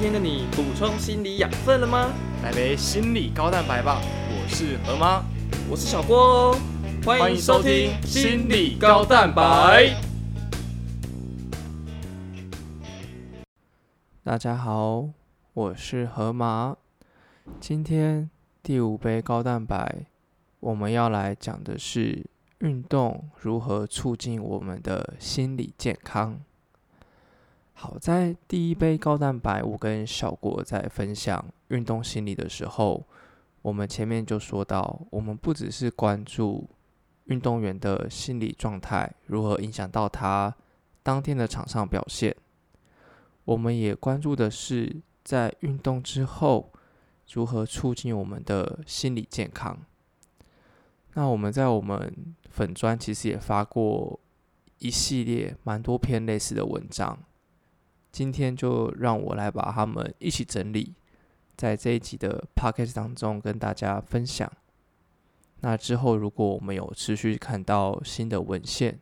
天的你补充心理养分了吗？来杯心理高蛋白吧！我是何妈，我是小郭哦，欢迎收听心理高蛋白。大家好，我是河马。今天第五杯高蛋白，我们要来讲的是运动如何促进我们的心理健康。好在第一杯高蛋白，我跟小郭在分享运动心理的时候，我们前面就说到，我们不只是关注运动员的心理状态如何影响到他当天的场上表现。我们也关注的是，在运动之后如何促进我们的心理健康。那我们在我们粉砖其实也发过一系列蛮多篇类似的文章，今天就让我来把它们一起整理，在这一集的 podcast 当中跟大家分享。那之后，如果我们有持续看到新的文献，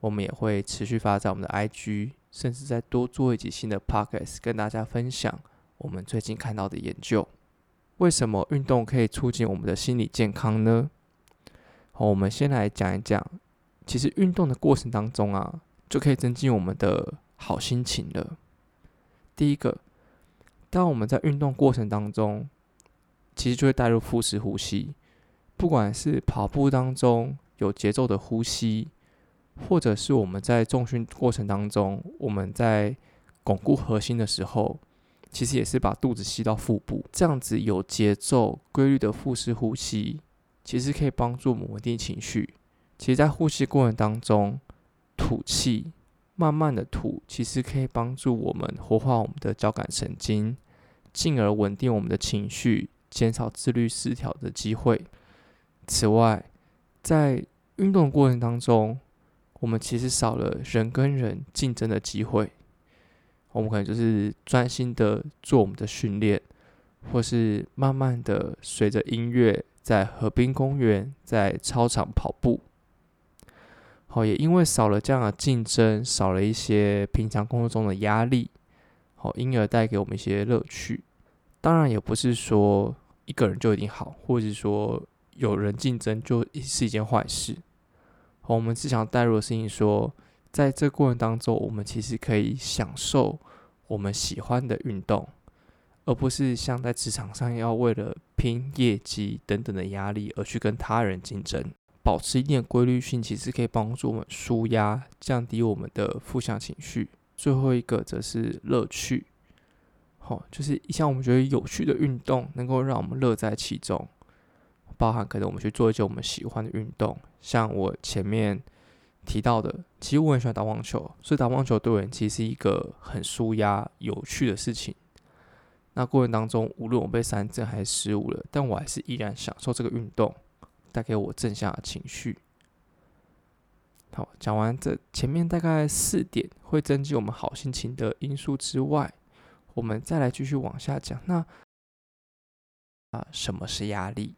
我们也会持续发在我们的 IG。甚至再多做一集新的 podcast，跟大家分享我们最近看到的研究。为什么运动可以促进我们的心理健康呢？好，我们先来讲一讲，其实运动的过程当中啊，就可以增进我们的好心情了。第一个，当我们在运动过程当中，其实就会带入腹式呼吸，不管是跑步当中有节奏的呼吸。或者是我们在重训过程当中，我们在巩固核心的时候，其实也是把肚子吸到腹部，这样子有节奏、规律的腹式呼吸，其实可以帮助我们稳定情绪。其实，在呼吸过程当中，吐气，慢慢的吐，其实可以帮助我们活化我们的交感神经，进而稳定我们的情绪，减少自律失调的机会。此外，在运动过程当中，我们其实少了人跟人竞争的机会，我们可能就是专心的做我们的训练，或是慢慢的随着音乐在河滨公园、在操场跑步。好，也因为少了这样的竞争，少了一些平常工作中的压力，好，因而带给我们一些乐趣。当然，也不是说一个人就一定好，或者说有人竞争就是一件坏事。我们只想带入的事情说，在这过程当中，我们其实可以享受我们喜欢的运动，而不是像在职场上要为了拼业绩等等的压力而去跟他人竞争。保持一定的规律性，其实可以帮助我们舒压，降低我们的负向情绪。最后一个则是乐趣，好，就是一项我们觉得有趣的运动，能够让我们乐在其中。包含可能我们去做一些我们喜欢的运动，像我前面提到的，其实我很喜欢打网球，所以打网球对我人其实是一个很舒压、有趣的事情。那过程当中，无论我被三振还是失误了，但我还是依然享受这个运动带给我正向的情绪。好，讲完这前面大概四点会增进我们好心情的因素之外，我们再来继续往下讲。那啊，什么是压力？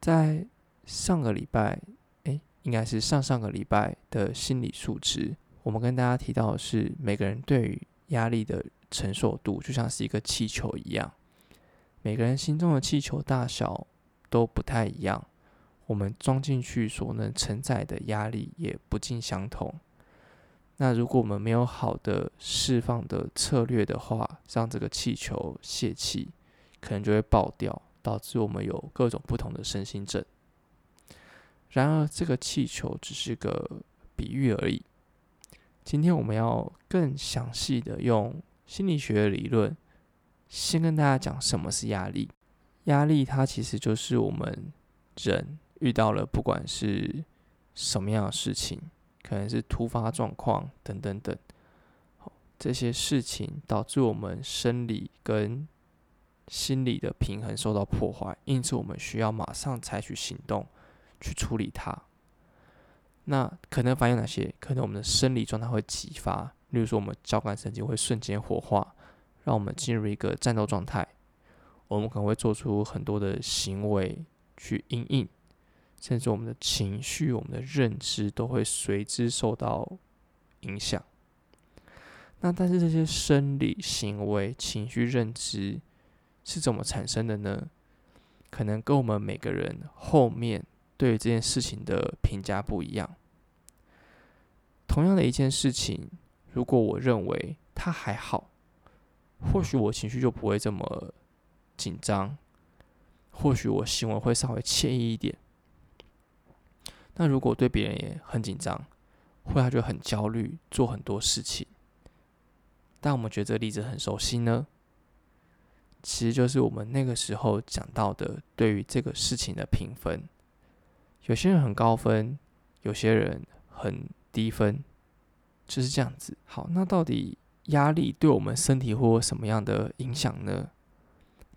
在上个礼拜，哎，应该是上上个礼拜的心理素质，我们跟大家提到的是，每个人对于压力的承受度就像是一个气球一样，每个人心中的气球大小都不太一样，我们装进去所能承载的压力也不尽相同。那如果我们没有好的释放的策略的话，让这个气球泄气，可能就会爆掉。导致我们有各种不同的身心症。然而，这个气球只是个比喻而已。今天我们要更详细的用心理学的理论，先跟大家讲什么是压力。压力它其实就是我们人遇到了不管是什么样的事情，可能是突发状况等等等，这些事情导致我们生理跟心理的平衡受到破坏，因此我们需要马上采取行动去处理它。那可能反映哪些？可能我们的生理状态会激发，例如说我们交感神经会瞬间活化，让我们进入一个战斗状态。我们可能会做出很多的行为去应应，甚至我们的情绪、我们的认知都会随之受到影响。那但是这些生理行为、情绪认知是怎么产生的呢？可能跟我们每个人后面对这件事情的评价不一样。同样的一件事情，如果我认为它还好，或许我情绪就不会这么紧张，或许我行为会稍微惬意一点。那如果对别人也很紧张，或他就很焦虑，做很多事情，但我们觉得这个例子很熟悉呢？其实就是我们那个时候讲到的，对于这个事情的评分，有些人很高分，有些人很低分，就是这样子。好，那到底压力对我们身体会有什么样的影响呢？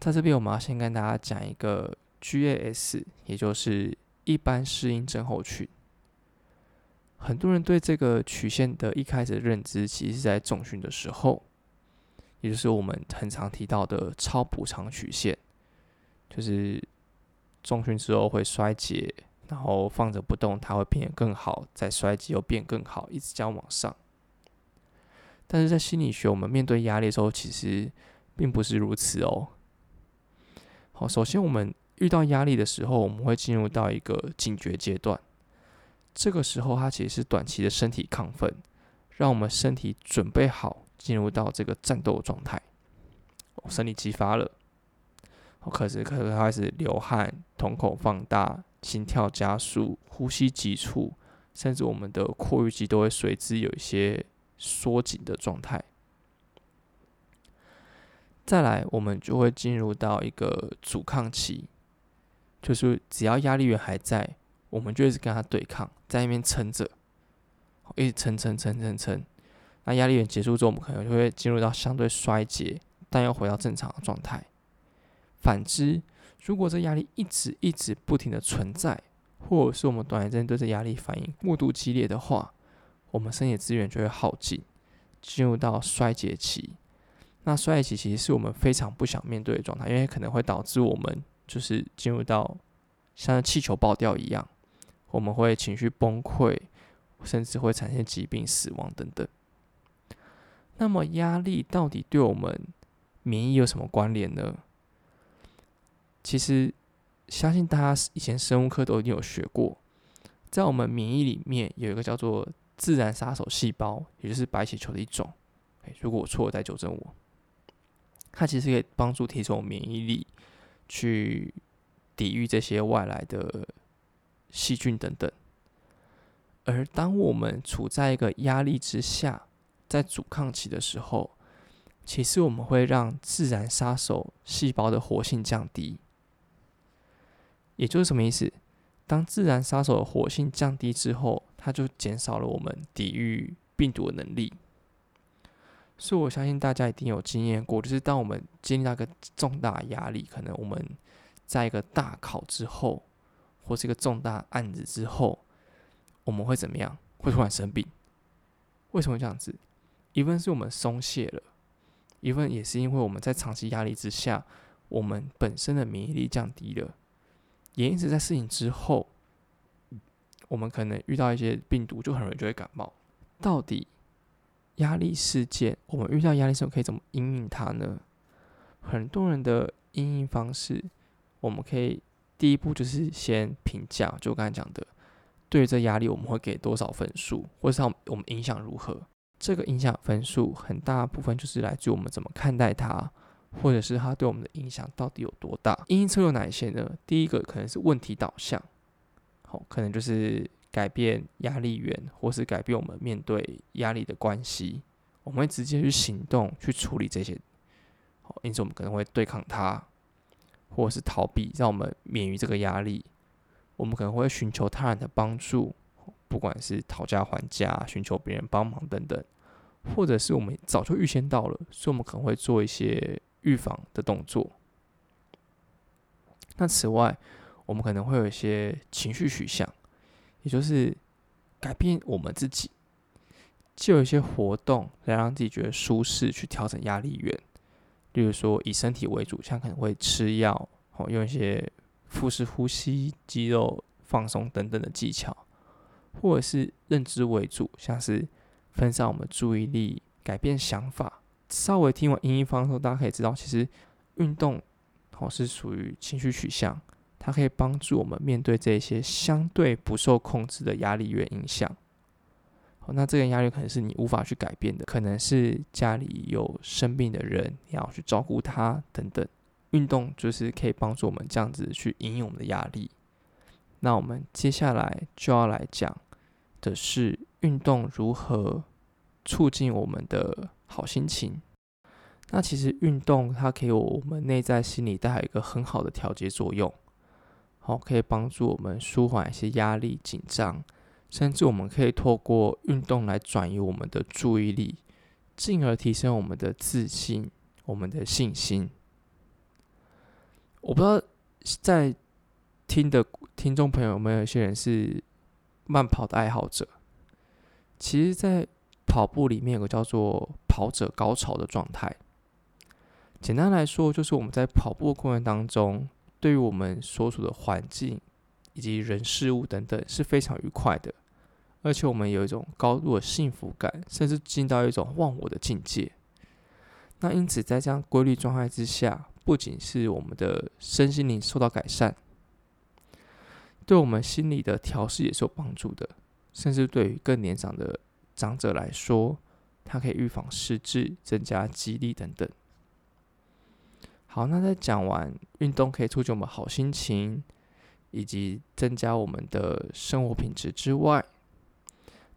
在这边，我们要先跟大家讲一个 GAS，也就是一般适应症候群。很多人对这个曲线的一开始认知，其实是在重训的时候。也就是我们很常提到的超补偿曲线，就是重训之后会衰竭，然后放着不动，它会变得更好，再衰竭又变更好，一直这样往上。但是在心理学，我们面对压力的时候，其实并不是如此哦。好，首先我们遇到压力的时候，我们会进入到一个警觉阶段，这个时候它其实是短期的身体亢奋，让我们身体准备好。进入到这个战斗状态，生理激发了，我开始开始开始流汗，瞳孔放大，心跳加速，呼吸急促，甚至我们的括约肌都会随之有一些缩紧的状态。再来，我们就会进入到一个阻抗期，就是只要压力源还在，我们就一直跟他对抗，在那边撑着，一直撑撑撑撑撑。那压力源结束之后，我们可能就会进入到相对衰竭，但又回到正常的状态。反之，如果这压力一直一直不停的存在，或者是我们短时间对这压力反应过度激烈的话，我们身体资源就会耗尽，进入到衰竭期。那衰竭其实是我们非常不想面对的状态，因为可能会导致我们就是进入到像气球爆掉一样，我们会情绪崩溃，甚至会产生疾病、死亡等等。那么压力到底对我们免疫有什么关联呢？其实相信大家以前生物课都已经有学过，在我们免疫里面有一个叫做自然杀手细胞，也就是白血球的一种。哎，如果我错了，再纠正我。它其实可以帮助提升我免疫力，去抵御这些外来的细菌等等。而当我们处在一个压力之下，在阻抗期的时候，其实我们会让自然杀手细胞的活性降低。也就是什么意思？当自然杀手的活性降低之后，它就减少了我们抵御病毒的能力。所以我相信大家一定有经验过，就是当我们经历那个重大压力，可能我们在一个大考之后，或是一个重大案子之后，我们会怎么样？会突然生病？为什么这样子？一份是我们松懈了，一份也是因为我们在长期压力之下，我们本身的免疫力降低了，也因此在事情之后，我们可能遇到一些病毒，就很容易就会感冒。到底压力事件，我们遇到压力时候可以怎么应应它呢？很多人的应应方式，我们可以第一步就是先评价，就我刚才讲的，对于这压力我们会给多少分数，或者是我们影响如何。这个影响分数很大部分就是来自于我们怎么看待它，或者是它对我们的影响到底有多大。因因策略有哪一些呢？第一个可能是问题导向，好，可能就是改变压力源，或是改变我们面对压力的关系。我们会直接去行动去处理这些，因此我们可能会对抗它，或者是逃避，让我们免于这个压力。我们可能会寻求他人的帮助。不管是讨价还价、寻求别人帮忙等等，或者是我们早就预先到了，所以我们可能会做一些预防的动作。那此外，我们可能会有一些情绪取向，也就是改变我们自己，就有一些活动来让自己觉得舒适，去调整压力源。例如说，以身体为主，像可能会吃药，哦，用一些腹式呼吸、肌肉放松等等的技巧。或者是认知为主，像是分散我们注意力，改变想法。稍微听完音音方后，大家可以知道，其实运动哦是属于情绪取向，它可以帮助我们面对这些相对不受控制的压力源影响。好，那这个压力可能是你无法去改变的，可能是家里有生病的人，你要去照顾他等等。运动就是可以帮助我们这样子去引用我们的压力。那我们接下来就要来讲的是运动如何促进我们的好心情。那其实运动它给我们内在心理带来一个很好的调节作用，好，可以帮助我们舒缓一些压力、紧张，甚至我们可以透过运动来转移我们的注意力，进而提升我们的自信、我们的信心。我不知道在听的听众朋友有没有一些人是慢跑的爱好者。其实，在跑步里面有个叫做“跑者高潮”的状态。简单来说，就是我们在跑步过程当中，对于我们所处的环境以及人事物等等是非常愉快的，而且我们有一种高度的幸福感，甚至进到一种忘我的境界。那因此，在这样规律状态之下，不仅是我们的身心灵受到改善，对我们心理的调试也是有帮助的。甚至对于更年长的长者来说，它可以预防失智、增加肌力等等。好，那在讲完运动可以促进我们好心情，以及增加我们的生活品质之外，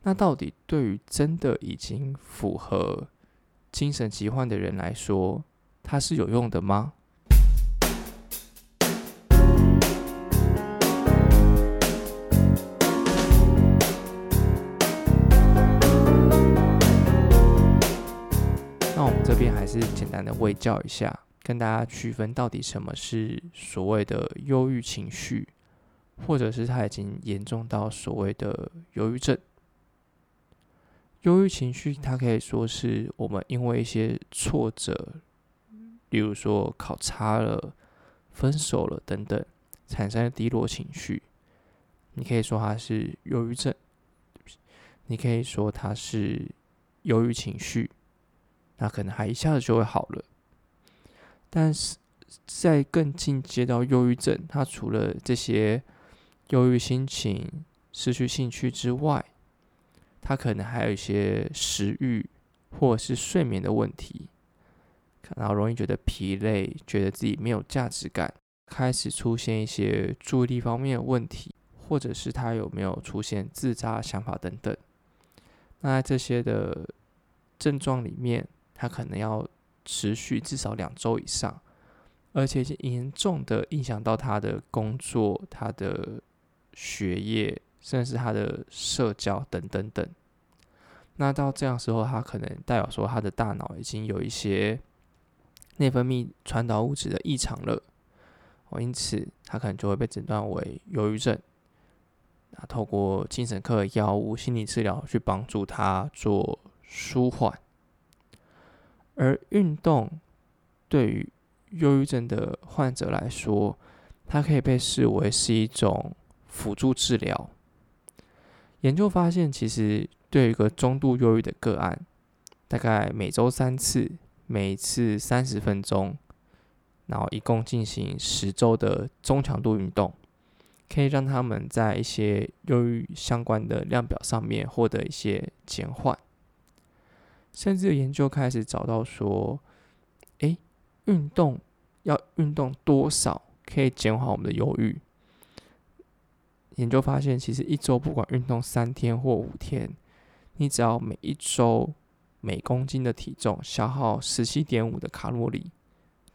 那到底对于真的已经符合精神疾患的人来说，它是有用的吗？那我们这边还是简单的微教一下，跟大家区分到底什么是所谓的忧郁情绪，或者是它已经严重到所谓的忧郁症。忧郁情绪，它可以说是我们因为一些挫折。例如说考差了、分手了等等，产生的低落情绪，你可以说它是忧郁症，你可以说它是忧郁情绪，那可能还一下子就会好了。但是在更进阶到忧郁症，他除了这些忧郁心情、失去兴趣之外，他可能还有一些食欲或者是睡眠的问题。然后容易觉得疲累，觉得自己没有价值感，开始出现一些注意力方面的问题，或者是他有没有出现自杀想法等等。那在这些的症状里面，他可能要持续至少两周以上，而且是严重的影响到他的工作、他的学业，甚至是他的社交等等等。那到这样时候，他可能代表说他的大脑已经有一些。内分泌传导物质的异常了，哦，因此他可能就会被诊断为忧郁症。那透过精神科的药物、心理治疗去帮助他做舒缓。而运动对于忧郁症的患者来说，它可以被视为是一种辅助治疗。研究发现，其实对于一个中度忧郁的个案，大概每周三次。每次三十分钟，然后一共进行十周的中强度运动，可以让他们在一些忧郁相关的量表上面获得一些减缓。甚至研究开始找到说，诶，运动要运动多少可以减缓我们的忧郁？研究发现，其实一周不管运动三天或五天，你只要每一周。每公斤的体重消耗十七点五的卡路里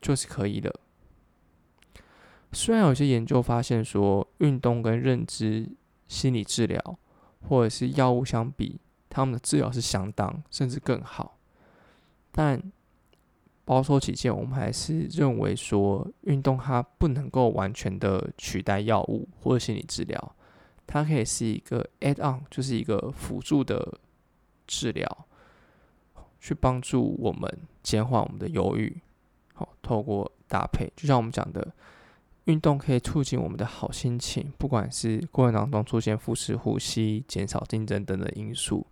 就是可以的。虽然有些研究发现说，运动跟认知心理治疗或者是药物相比，他们的治疗是相当甚至更好，但保守起见，我们还是认为说，运动它不能够完全的取代药物或者心理治疗，它可以是一个 add on，就是一个辅助的治疗。去帮助我们减缓我们的忧郁，好，透过搭配，就像我们讲的，运动可以促进我们的好心情，不管是过程当中出现腹式呼吸、减少竞争等等因素，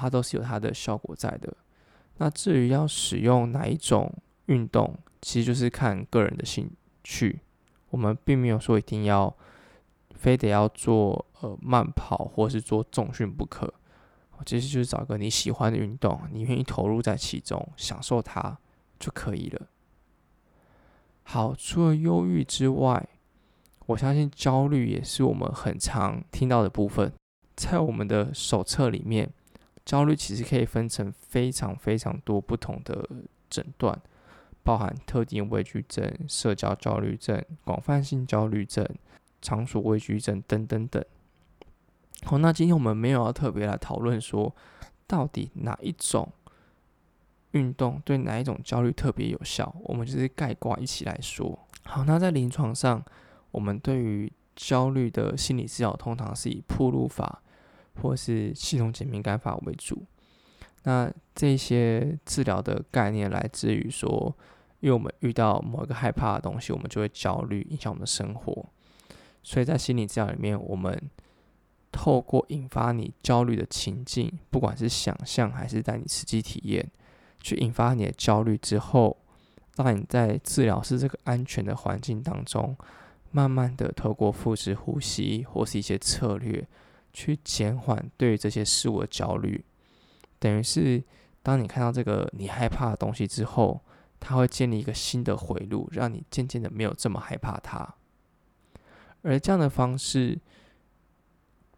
它都是有它的效果在的。那至于要使用哪一种运动，其实就是看个人的兴趣。我们并没有说一定要非得要做呃慢跑或是做重训不可。其实就是找个你喜欢的运动，你愿意投入在其中，享受它就可以了。好，除了忧郁之外，我相信焦虑也是我们很常听到的部分。在我们的手册里面，焦虑其实可以分成非常非常多不同的诊断，包含特定畏惧症、社交焦虑症、广泛性焦虑症、场所畏惧症等等等。好，那今天我们没有要特别来讨论说，到底哪一种运动对哪一种焦虑特别有效，我们就是概括一起来说。好，那在临床上，我们对于焦虑的心理治疗，通常是以铺路法或是系统减敏感法为主。那这些治疗的概念来自于说，因为我们遇到某一个害怕的东西，我们就会焦虑，影响我们的生活。所以在心理治疗里面，我们透过引发你焦虑的情境，不管是想象还是在你实际体验，去引发你的焦虑之后，让你在治疗室这个安全的环境当中，慢慢的透过腹式呼吸或是一些策略，去减缓对于这些事物的焦虑。等于是，当你看到这个你害怕的东西之后，它会建立一个新的回路，让你渐渐的没有这么害怕它。而这样的方式。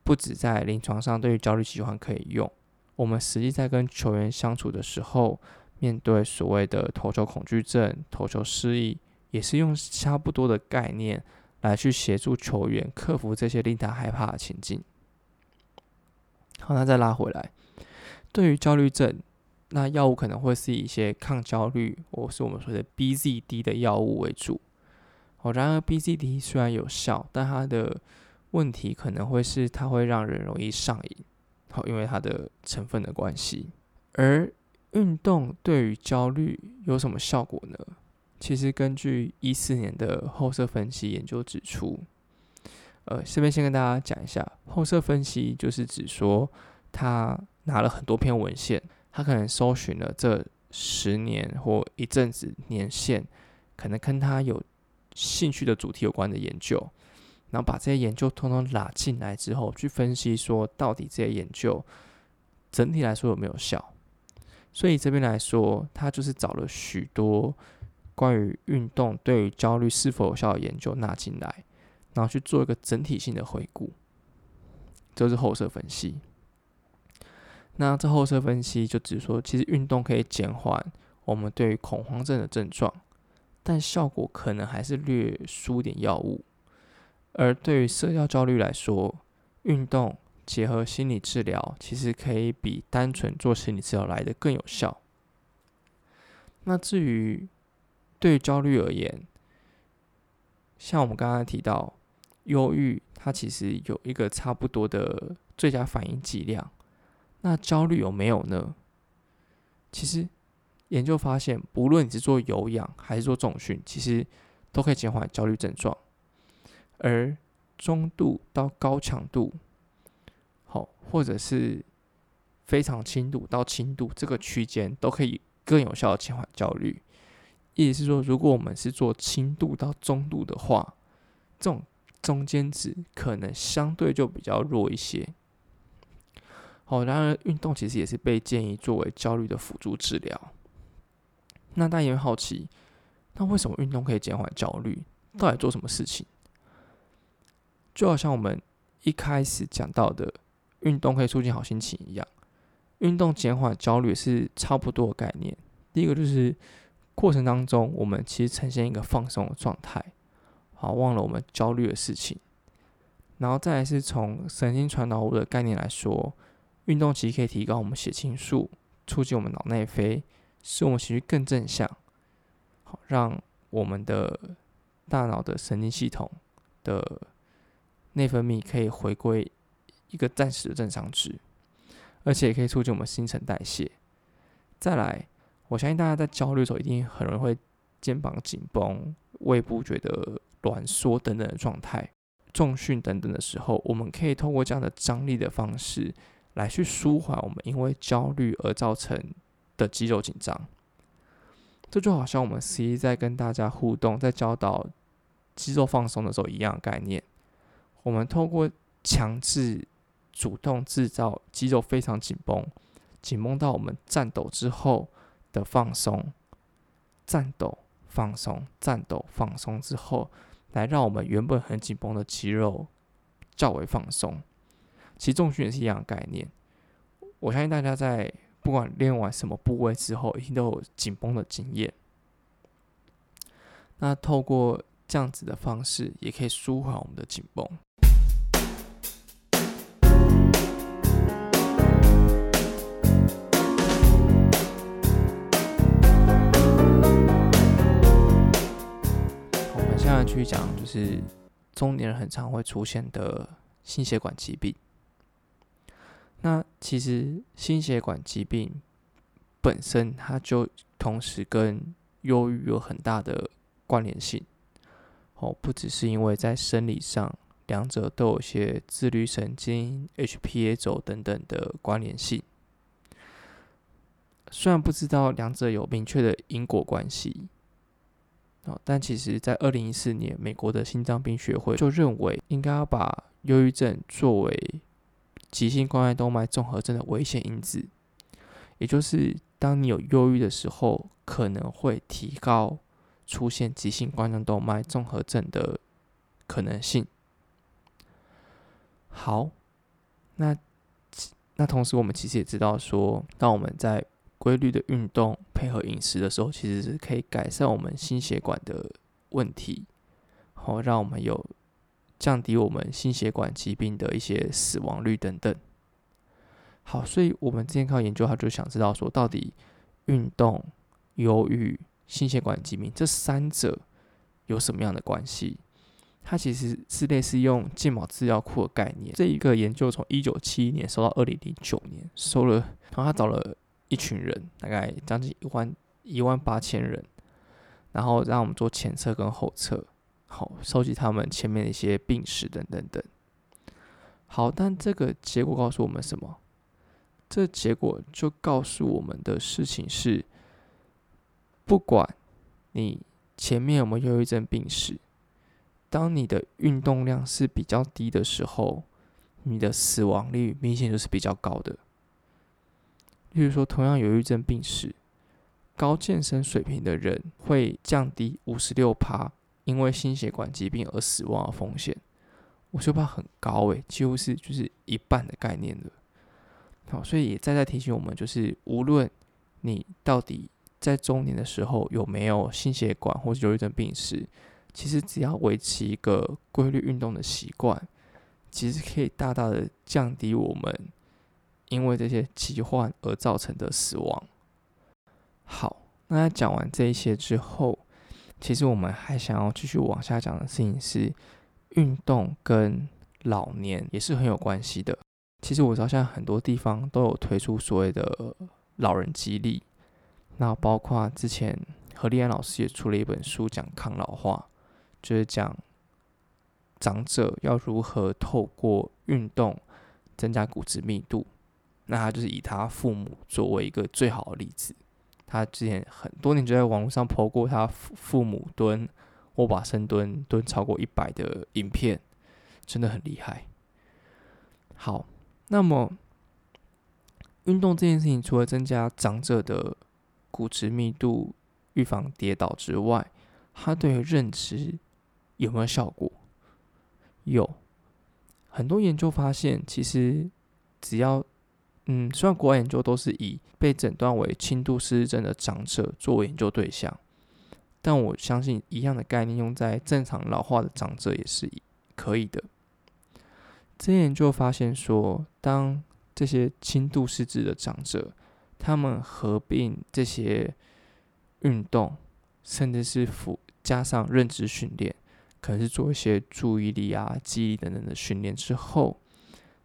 不止在临床上对于焦虑疾患可以用，我们实际在跟球员相处的时候，面对所谓的投球恐惧症、投球失忆，也是用差不多的概念来去协助球员克服这些令他害怕的情境。好，那再拉回来，对于焦虑症，那药物可能会是一些抗焦虑或是我们说的 BZD 的药物为主。哦，然而 BZD 虽然有效，但它的问题可能会是它会让人容易上瘾，好，因为它的成分的关系。而运动对于焦虑有什么效果呢？其实根据一四年的后设分析研究指出，呃，这边先跟大家讲一下，后设分析就是指说，他拿了很多篇文献，他可能搜寻了这十年或一阵子年限，可能跟他有兴趣的主题有关的研究。然后把这些研究通通拉进来之后，去分析说到底这些研究整体来说有没有效。所以这边来说，他就是找了许多关于运动对于焦虑是否有效的研究纳进来，然后去做一个整体性的回顾。这是后设分析。那这后设分析就只说，其实运动可以减缓我们对于恐慌症的症状，但效果可能还是略输点药物。而对于社交焦虑来说，运动结合心理治疗，其实可以比单纯做心理治疗来的更有效。那至于对于焦虑而言，像我们刚刚提到，忧郁它其实有一个差不多的最佳反应剂量。那焦虑有没有呢？其实研究发现，不论你是做有氧还是做重训，其实都可以减缓焦虑症状。而中度到高强度，好，或者是非常轻度到轻度这个区间，都可以更有效的减缓焦虑。意思是说，如果我们是做轻度到中度的话，这种中间值可能相对就比较弱一些。好，然而运动其实也是被建议作为焦虑的辅助治疗。那大家也会好奇，那为什么运动可以减缓焦虑？到底做什么事情？就好像我们一开始讲到的，运动可以促进好心情一样，运动减缓焦虑是差不多的概念。第一个就是过程当中，我们其实呈现一个放松的状态，好忘了我们焦虑的事情。然后再来是从神经传导物的概念来说，运动其实可以提高我们血清素，促进我们脑内啡，使我们情绪更正向，好让我们的大脑的神经系统的。内分泌可以回归一个暂时的正常值，而且也可以促进我们新陈代谢。再来，我相信大家在焦虑的时候，一定很容易会肩膀紧绷、胃部觉得挛缩等等的状态。重训等等的时候，我们可以通过这样的张力的方式，来去舒缓我们因为焦虑而造成的肌肉紧张。这就好像我们 C 在跟大家互动，在教导肌肉放松的时候一样的概念。我们透过强制、主动制造肌肉非常紧绷，紧绷到我们颤抖之后的放松，颤抖、放松、颤抖、放松之后，来让我们原本很紧绷的肌肉较为放松。其实重训也是一样的概念。我相信大家在不管练完什么部位之后，一定都有紧绷的经验。那透过这样子的方式，也可以舒缓我们的紧绷。去讲，就是中年人很常会出现的心血管疾病。那其实心血管疾病本身，它就同时跟忧郁有很大的关联性。哦，不只是因为在生理上，两者都有些自律神经、HPA 轴等等的关联性。虽然不知道两者有明确的因果关系，哦，但其实在二零一四年，美国的心脏病学会就认为，应该要把忧郁症作为急性冠状动脉综合症的危险因子，也就是当你有忧郁的时候，可能会提高出现急性冠状动脉综合症的可能性。好，那那同时我们其实也知道说，当我们在规律的运动配合饮食的时候，其实是可以改善我们心血管的问题，好让我们有。降低我们心血管疾病的一些死亡率等等。好，所以我们之前靠研究，他就想知道说，到底运动、忧郁、心血管疾病这三者有什么样的关系？它其实是类似用健保资料库的概念。这一个研究从一九七一年收到二零零九年，收了，然后他找了一群人，大概将近一万一万八千人，然后让我们做前测跟后测。好，收集他们前面的一些病史等等等。好，但这个结果告诉我们什么？这结果就告诉我们的事情是：不管你前面有没有忧郁症病史，当你的运动量是比较低的时候，你的死亡率明显就是比较高的。例如说，同样有忧郁症病史，高健身水平的人会降低五十六趴。因为心血管疾病而死亡的风险，我就怕很高诶，几乎是就是一半的概念了。好，所以也再再提醒我们，就是无论你到底在中年的时候有没有心血管或者忧郁症病史，其实只要维持一个规律运动的习惯，其实可以大大的降低我们因为这些疾患而造成的死亡。好，那讲完这一些之后。其实我们还想要继续往下讲的事情是，运动跟老年也是很有关系的。其实我知道现在很多地方都有推出所谓的老人激励，那包括之前何立安老师也出了一本书讲抗老化，就是讲长者要如何透过运动增加骨质密度。那他就是以他父母作为一个最好的例子。他之前很多年就在网络上抛过他父父母蹲握把深蹲蹲超过一百的影片，真的很厉害。好，那么运动这件事情，除了增加长者的骨质密度、预防跌倒之外，它对认知有没有效果？有很多研究发现，其实只要嗯，虽然国外研究都是以被诊断为轻度失智症的长者作为研究对象，但我相信一样的概念用在正常老化的长者也是可以的。这些研究发现说，当这些轻度失智的长者，他们合并这些运动，甚至是辅加上认知训练，可能是做一些注意力啊、记忆等等的训练之后。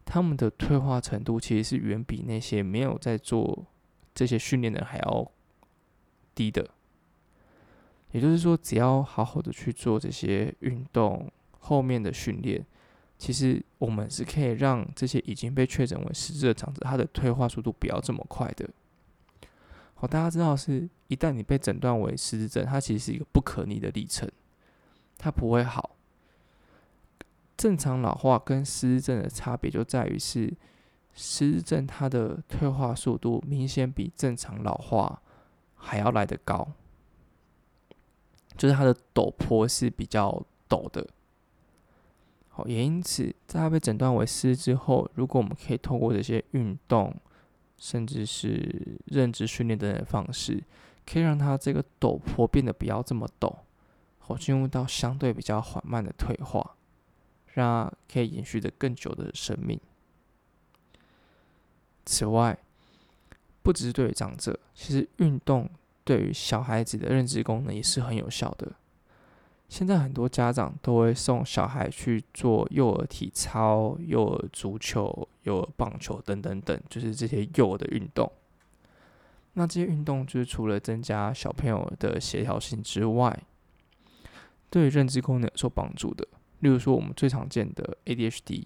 他们的退化程度其实是远比那些没有在做这些训练的人还要低的。也就是说，只要好好的去做这些运动后面的训练，其实我们是可以让这些已经被确诊为失智的长者，他的退化速度不要这么快的。好，大家知道是一旦你被诊断为失智症，它其实是一个不可逆的历程，它不会好。正常老化跟失智症的差别就在于是失智症它的退化速度明显比正常老化还要来得高，就是它的陡坡是比较陡的。好，也因此在它被诊断为失智后，如果我们可以透过这些运动，甚至是认知训练等等方式，可以让它这个陡坡变得不要这么陡，好，进入到相对比较缓慢的退化，让可以延续的更久的生命。此外，不只是对于长者，其实运动对于小孩子的认知功能也是很有效的。现在很多家长都会送小孩去做幼儿体操、幼儿足球、幼儿棒球等等等，就是这些幼儿的运动。那这些运动就是除了增加小朋友的协调性之外，对认知功能有帮助的。例如说，我们最常见的 ADHD，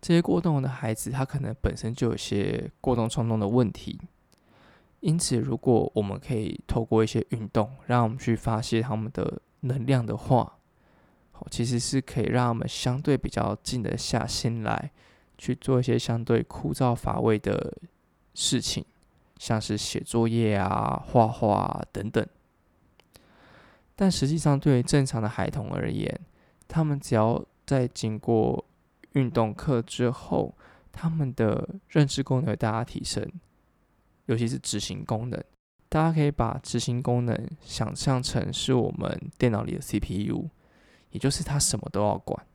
这些过动的孩子，他可能本身就有些过动冲动的问题。因此，如果我们可以透过一些运动，让我们去发泄他们的能量的话，其实是可以让他们相对比较静得下心来，去做一些相对枯燥乏味的事情，像是写作业啊、画画等等。但实际上，对于正常的孩童而言，他们只要在经过运动课之后，他们的认知功能大大提升。尤其是执行功能，大家可以把执行功能想象成是我们电脑里的 CPU，也就是它什么都要管，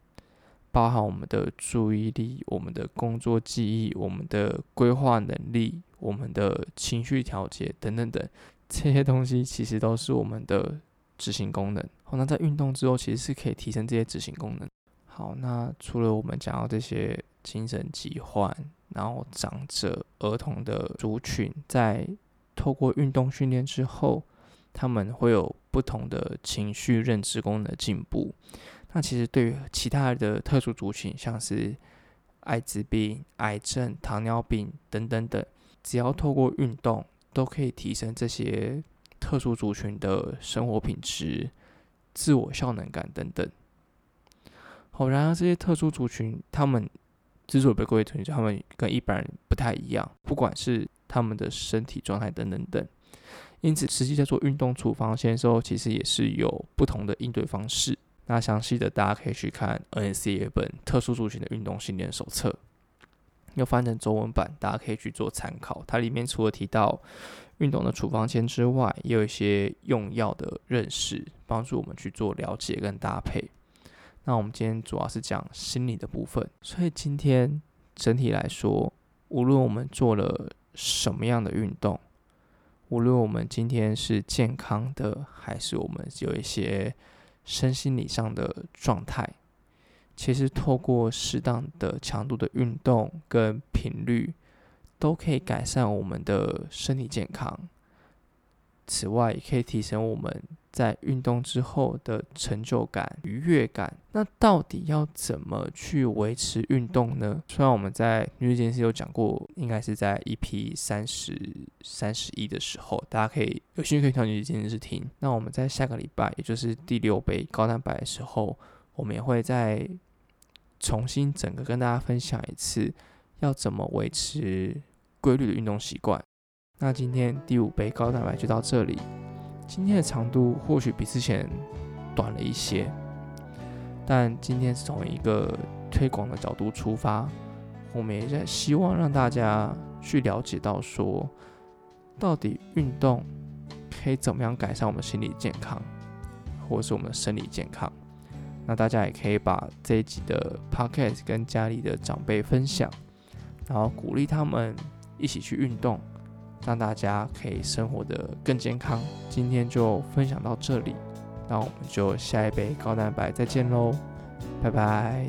包含我们的注意力、我们的工作记忆、我们的规划能力、我们的情绪调节等等等，这些东西其实都是我们的执行功能。好，那在运动之后，其实是可以提升这些执行功能。好，那除了我们讲到这些精神疾患。然后，长者、儿童的族群在透过运动训练之后，他们会有不同的情绪认知功能的进步。那其实对于其他的特殊族群，像是艾滋病、癌症、糖尿病等等等，只要透过运动，都可以提升这些特殊族群的生活品质、自我效能感等等。好，然而这些特殊族群，他们。之所以被归为特殊，他们跟一般人不太一样，不管是他们的身体状态等等等，因此实际在做运动处方线的时候，其实也是有不同的应对方式。那详细的大家可以去看 NSC 本特殊族群的运动训练手册，又翻成中文版，大家可以去做参考。它里面除了提到运动的处方签之外，也有一些用药的认识，帮助我们去做了解跟搭配。那我们今天主要是讲心理的部分，所以今天整体来说，无论我们做了什么样的运动，无论我们今天是健康的，还是我们有一些身心理上的状态，其实透过适当的强度的运动跟频率，都可以改善我们的身体健康。此外，也可以提升我们。在运动之后的成就感、愉悦感，那到底要怎么去维持运动呢？虽然我们在女子健身有讲过，应该是在 EP 三十三十一的时候，大家可以有兴趣可以跳女子健身室听。那我们在下个礼拜，也就是第六杯高蛋白的时候，我们也会在重新整个跟大家分享一次，要怎么维持规律的运动习惯。那今天第五杯高蛋白就到这里。今天的长度或许比之前短了一些，但今天是从一个推广的角度出发，我们也在希望让大家去了解到说，到底运动可以怎么样改善我们心理健康，或是我们的生理健康。那大家也可以把这一集的 podcast 跟家里的长辈分享，然后鼓励他们一起去运动。让大家可以生活的更健康。今天就分享到这里，那我们就下一杯高蛋白再见喽，拜拜。